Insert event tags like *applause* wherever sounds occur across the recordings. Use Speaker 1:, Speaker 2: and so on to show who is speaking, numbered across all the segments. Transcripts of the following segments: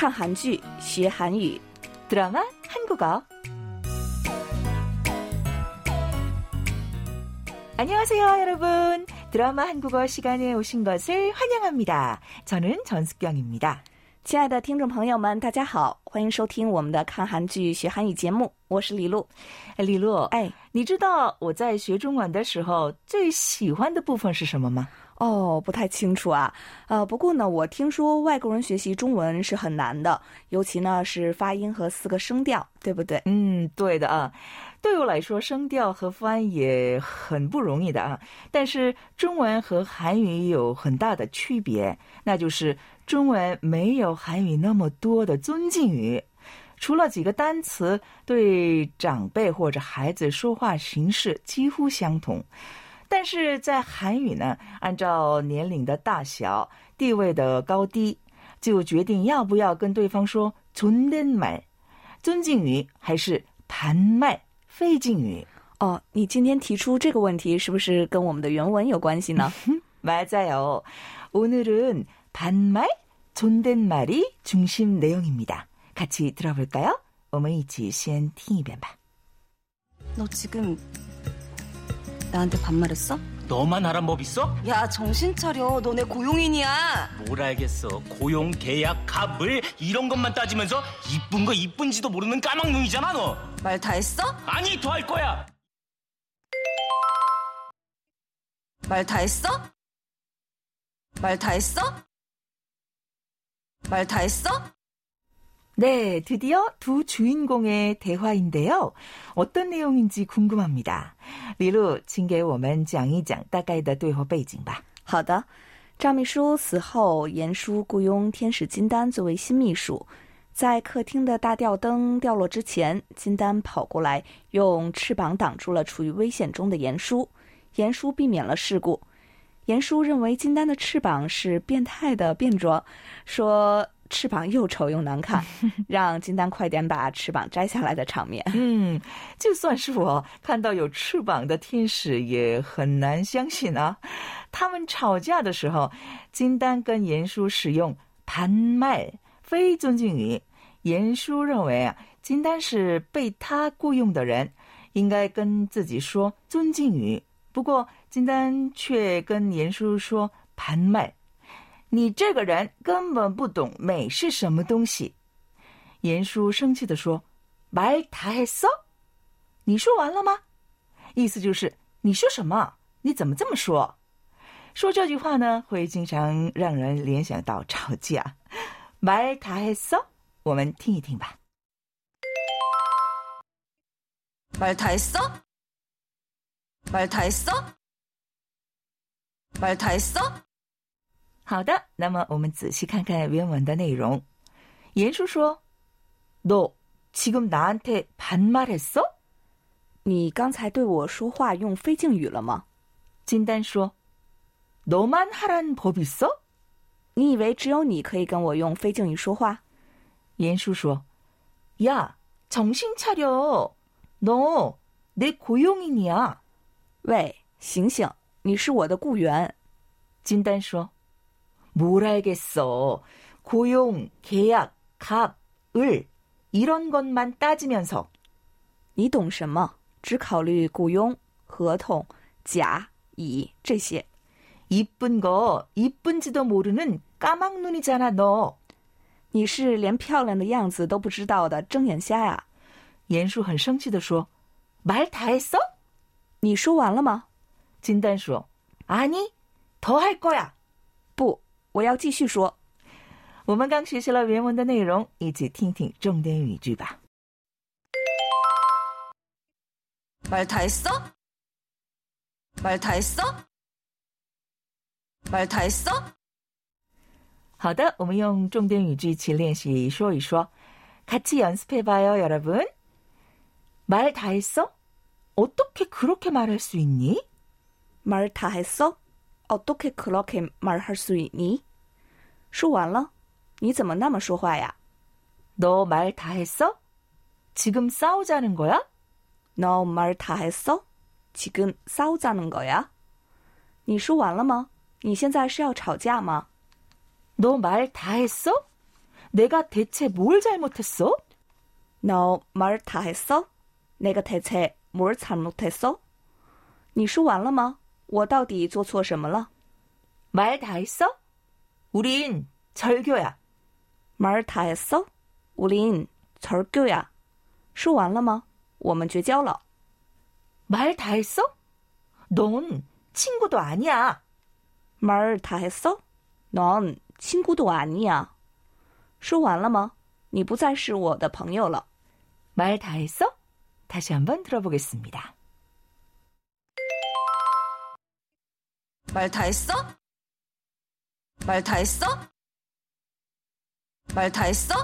Speaker 1: 看韩剧学韩语，
Speaker 2: 드라마 한국어. 안녕하세요, 여러분. 드라마 한국어 시간에 오신 것을 환영합니다. 저는 전숙경입니다.
Speaker 1: 亲爱的听众朋友们，大家好，欢迎收听我们的看韩剧学韩语节目，我是李璐。
Speaker 2: 李璐，
Speaker 1: 哎，
Speaker 2: 你知道我在学中文的时候最喜欢的部分是什么吗？
Speaker 1: 哦，不太清楚啊。呃，不过呢，我听说外国人学习中文是很难的，尤其呢是发音和四个声调，对不对？
Speaker 2: 嗯，对的啊。对我来说，声调和发音也很不容易的啊。但是中文和韩语有很大的区别，那就是中文没有韩语那么多的尊敬语，除了几个单词，对长辈或者孩子说话形式几乎相同。但是在韩语呢，按照年龄的大小、地位的高低，就决定要不要跟对方说존댓말，尊敬语还是반말非敬语。
Speaker 1: 哦，你今天提出这个问题，是不是跟我们的原文有关系呢？ *laughs*
Speaker 2: 맞아요. 오늘은 반말, 존댓말이 중심 내용입니다. 같이 들어볼까요? 我们一起先听一遍吧.
Speaker 3: 너 지금 나한테 반말했어?
Speaker 4: 너만 하란 법 있어?
Speaker 3: 야 정신 차려 너네 고용인이야
Speaker 4: 뭘 알겠어. 고용, 계약, 갑을 이런 것만 따지면서 이쁜 거 이쁜지도 모르는 까막눈이잖아 너.
Speaker 3: 말 다 했어?
Speaker 4: 아니 더 할 거야.
Speaker 3: 말 다 했어? 말 다 했어? 말 다 했어?
Speaker 2: 네, 드디어 두 주인공의 대화인데요. 어떤 내용인지 궁금합니다. 리루, 请给我们讲一讲大概的对话背景吧.
Speaker 1: 好的，赵秘书死后，严叔雇佣天使金丹作为新秘书。在客厅的大吊灯掉落之前，金丹跑过来，用翅膀挡住了处于危险中的严叔。严叔避免了事故。严叔认为金丹的翅膀是变态的变装，说 翅膀又丑又难看 *laughs* 让金丹快点把翅膀摘下来的场面。
Speaker 2: 嗯就算是我看到有翅膀的天使也很难相信啊。他们吵架的时候金丹跟严叔使用盘麦非尊敬语严叔认为啊金丹是被他雇佣的人应该跟自己说尊敬语。不过金丹却跟严叔说盘麦你这个人根本不懂美是什么东西。”严叔生气地说：“말다했 어？ 你说完了吗？意思就是你说什么？你怎么这么说？说这句话呢，会经常让人联想到吵架。말다했 어？ 我们听一听吧。
Speaker 3: 말다했 어？ 말다했 어？ 말다했 어？
Speaker 2: 好的，那么我们仔细看看原文的内容。严叔说：“너 지금 나한테 반말했어？”
Speaker 1: 你刚才对我说话用非敬语了吗？
Speaker 2: 金丹说：“너만하란법있어？”
Speaker 1: 你以为只有你可以跟我用非敬语说话？
Speaker 2: 严叔说：“야정신차려너내고용인이야。”
Speaker 1: 喂，醒醒！你是我的雇员。
Speaker 2: 金丹说：“ 뭘 알겠어. 고용, 계약, 갑, 을 이런 것만 따지면서
Speaker 1: 你懂什么？只考虑雇佣、合同、甲、乙这些。
Speaker 2: 이쁜 거 이쁜지도 모르는 까막눈이잖아 너.
Speaker 1: 你是连漂亮的样子都不知道的睁眼瞎呀！
Speaker 2: 严叔很生气地说：“말 다 했어？”
Speaker 1: 你说完了吗？
Speaker 2: 金丹说：“아니더할 거야。”
Speaker 1: 不， 我要继续说。
Speaker 2: 我们刚学习了原文的内容，一起听听重点语句吧。
Speaker 3: 말 다 했어? 말 다 했어? 말 다 했어?
Speaker 2: 好的，我们用重点语句一起练习说一说。같이연습해봐요여러분。말 다 했어? 어떻게 그렇게 말할 수 있니?
Speaker 1: 말 다 했어? 어떻게 그렇게 말할 수 있니? 说完了，你怎么那么说话呀？
Speaker 2: 너 말 다 했어? 지금 싸우자는 거야?
Speaker 1: 너 말 다 했어? 지금 싸우자는 거야? 你说完了吗？你现在是要吵架吗？
Speaker 2: 너 말 다 했어? 내가 대체 뭘 잘못했어?
Speaker 1: 너 말 다 했어? 내가 대체 뭘 잘못했어? 你说完了吗？ 我到底做错什么了？
Speaker 2: 말 다 했어? 우린 절교야.
Speaker 1: 말 다 했어? 우린 절교야. 说完了吗？我们绝交了。
Speaker 2: 말 다 했어? 넌 친구도 아니야.
Speaker 1: 말 다 했어? 넌 친구도 아니야. 说完了吗？你不再是我的朋友了。
Speaker 2: 말 다 했어? 다시 한번 들어보겠습니다.
Speaker 3: 말 다 했어? 말 다 했어? 말 다 했어?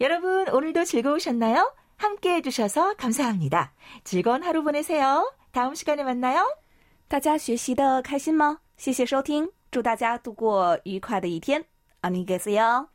Speaker 2: 여러분, 오늘도 즐거우셨나요? 함께 해주셔서 감사합니다. 즐거운 하루 보내세요. 다음 시간에 만나요.
Speaker 1: 大家学习的开心吗？谢谢收听，祝大家度过愉快的一天。안녕히 계세요。